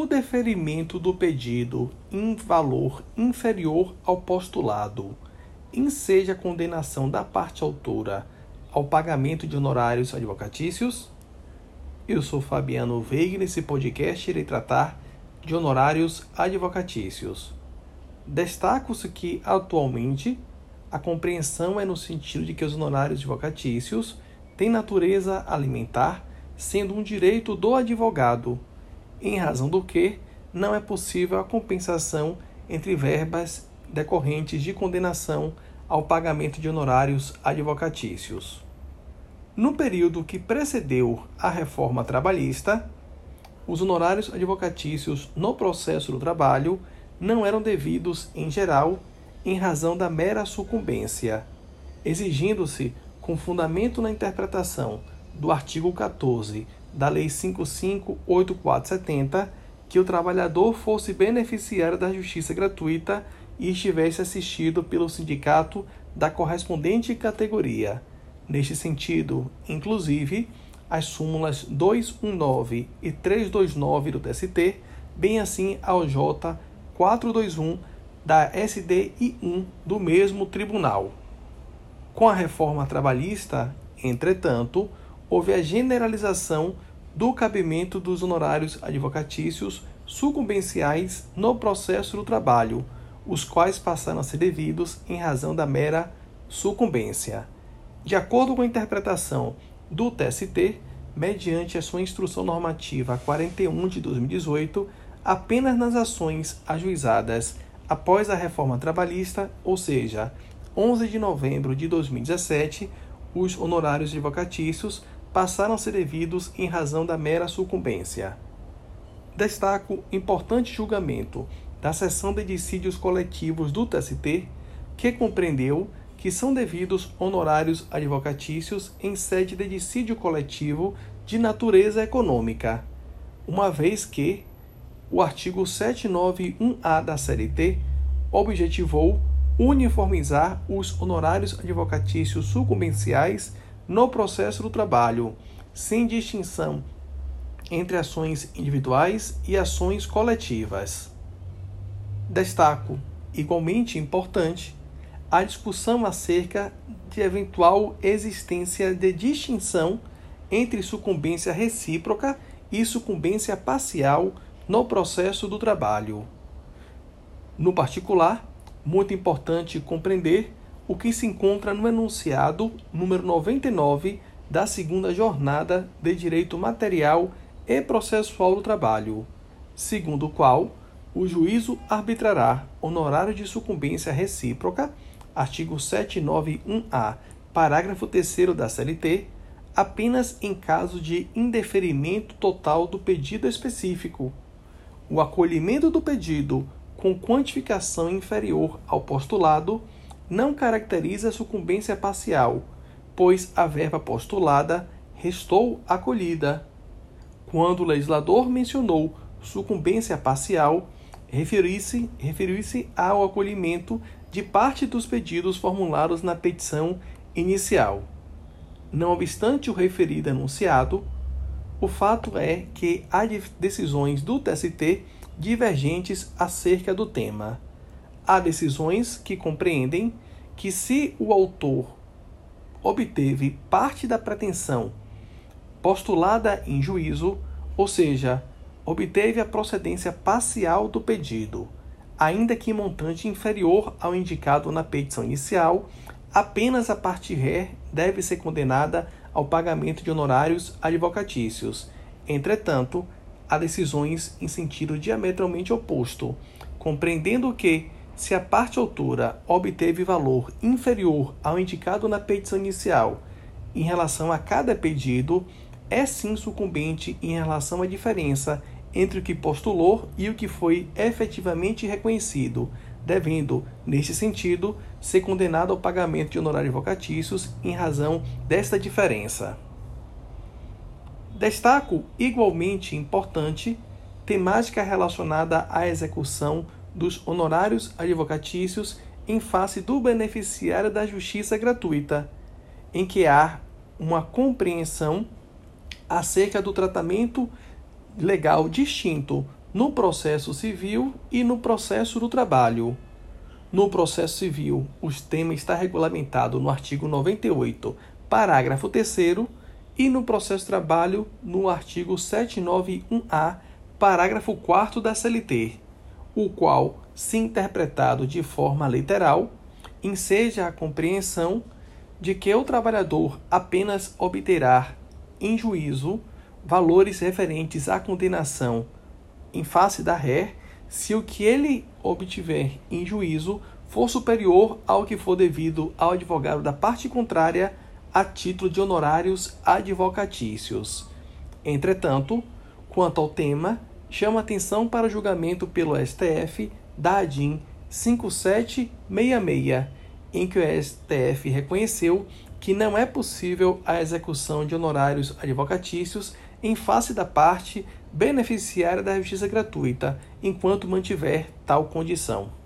o deferimento do pedido em valor inferior ao postulado, enseja a condenação da parte autora ao pagamento de honorários advocatícios? Eu sou Fabiano Veiga e nesse podcast irei tratar de honorários advocatícios. Destaco-se que, atualmente, a compreensão é no sentido de que os honorários advocatícios têm natureza alimentar, sendo um direito do advogado, em razão do que não é possível a compensação entre verbas decorrentes de condenação ao pagamento de honorários advocatícios. No período que precedeu a reforma trabalhista, os honorários advocatícios no processo do trabalho não eram devidos, em geral, em razão da mera sucumbência, exigindo-se, com fundamento na interpretação do artigo 14 da Lei 558470, que o trabalhador fosse beneficiário da justiça gratuita e estivesse assistido pelo sindicato da correspondente categoria. Neste sentido, inclusive, as súmulas 219 e 329 do TST, bem assim ao J 421 da SDI1 do mesmo tribunal. Com a reforma trabalhista, entretanto, houve a generalização do cabimento dos honorários advocatícios sucumbenciais no processo do trabalho, os quais passaram a ser devidos em razão da mera sucumbência. De acordo com a interpretação do TST, mediante a sua instrução normativa 41 de 2018, apenas nas ações ajuizadas após a reforma trabalhista, ou seja, 11 de novembro de 2017, os honorários advocatícios passaram a ser devidos em razão da mera sucumbência. Destaco importante julgamento da seção de dissídios coletivos do TST, que compreendeu que são devidos honorários advocatícios em sede de dissídio coletivo de natureza econômica, uma vez que o artigo 791-A da CLT objetivou uniformizar os honorários advocatícios sucumbenciais no processo do trabalho, sem distinção entre ações individuais e ações coletivas. Destaco, igualmente importante, a discussão acerca de eventual existência de distinção entre sucumbência recíproca e sucumbência parcial no processo do trabalho. No particular, muito importante compreender o que se encontra no enunciado número 99 da segunda jornada de direito material e processual do trabalho, segundo o qual o juízo arbitrará honorário de sucumbência recíproca, artigo 791-A, parágrafo 3 da CLT, apenas em caso de indeferimento total do pedido específico. O acolhimento do pedido com quantificação inferior ao postulado não caracteriza sucumbência parcial, pois a verba postulada restou acolhida. Quando o legislador mencionou sucumbência parcial, referiu-se referiu ao acolhimento de parte dos pedidos formulados na petição inicial. Não obstante o referido enunciado, o fato é que há decisões do TST divergentes acerca do tema. Há decisões que compreendem que, se o autor obteve parte da pretensão postulada em juízo, ou seja, obteve a procedência parcial do pedido, ainda que em montante inferior ao indicado na petição inicial, apenas a parte ré deve ser condenada ao pagamento de honorários advocatícios. Entretanto, há decisões em sentido diametralmente oposto, compreendendo que, se a parte autora obteve valor inferior ao indicado na petição inicial em relação a cada pedido, é sim sucumbente em relação à diferença entre o que postulou e o que foi efetivamente reconhecido, devendo, neste sentido, ser condenado ao pagamento de honorários vocatícios em razão desta diferença. Destaco igualmente importante temática relacionada à execução dos honorários advocatícios em face do beneficiário da justiça gratuita, em que há uma compreensão acerca do tratamento legal distinto no processo civil e no processo do trabalho. No processo civil, o tema está regulamentado no artigo 98, parágrafo 3 e no processo de trabalho no artigo 791-A, parágrafo 4 da CLT, o qual, se interpretado de forma literal, enseja a compreensão de que o trabalhador apenas obterá em juízo valores referentes à condenação em face da ré se o que ele obtiver em juízo for superior ao que for devido ao advogado da parte contrária a título de honorários advocatícios. Entretanto, quanto ao tema, chama atenção para o julgamento pelo STF da ADIM 5766, em que o STF reconheceu que não é possível a execução de honorários advocatícios em face da parte beneficiária da justiça gratuita, enquanto mantiver tal condição.